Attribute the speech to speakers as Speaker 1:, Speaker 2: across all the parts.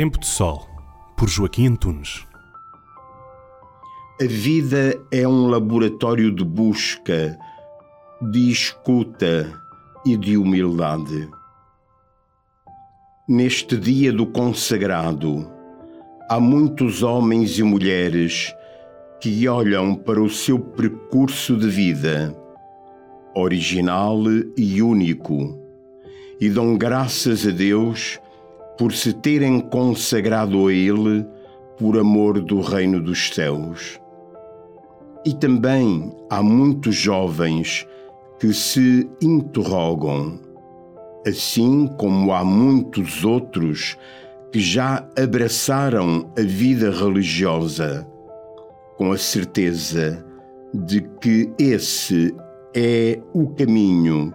Speaker 1: Tempo de Sol, por Joaquim Antunes.
Speaker 2: A vida é um laboratório de busca, de escuta e de humildade. Neste dia do consagrado, há muitos homens e mulheres que olham para o seu percurso de vida, original e único, e dão graças a Deus por se terem consagrado a Ele por amor do Reino dos Céus. E também há muitos jovens que se interrogam, assim como há muitos outros que já abraçaram a vida religiosa, com a certeza de que esse é o caminho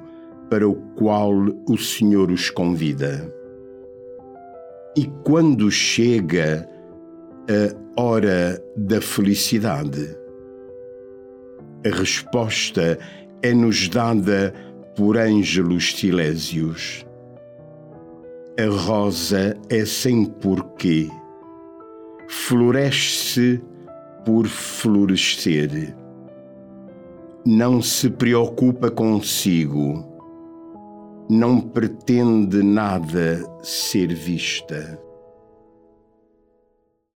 Speaker 2: para o qual o Senhor os convida. E quando chega a hora da felicidade, a resposta é-nos dada por Ângelos Silésios. A rosa é sem porquê, floresce por florescer. Não se preocupa consigo não pretende nada ser vista.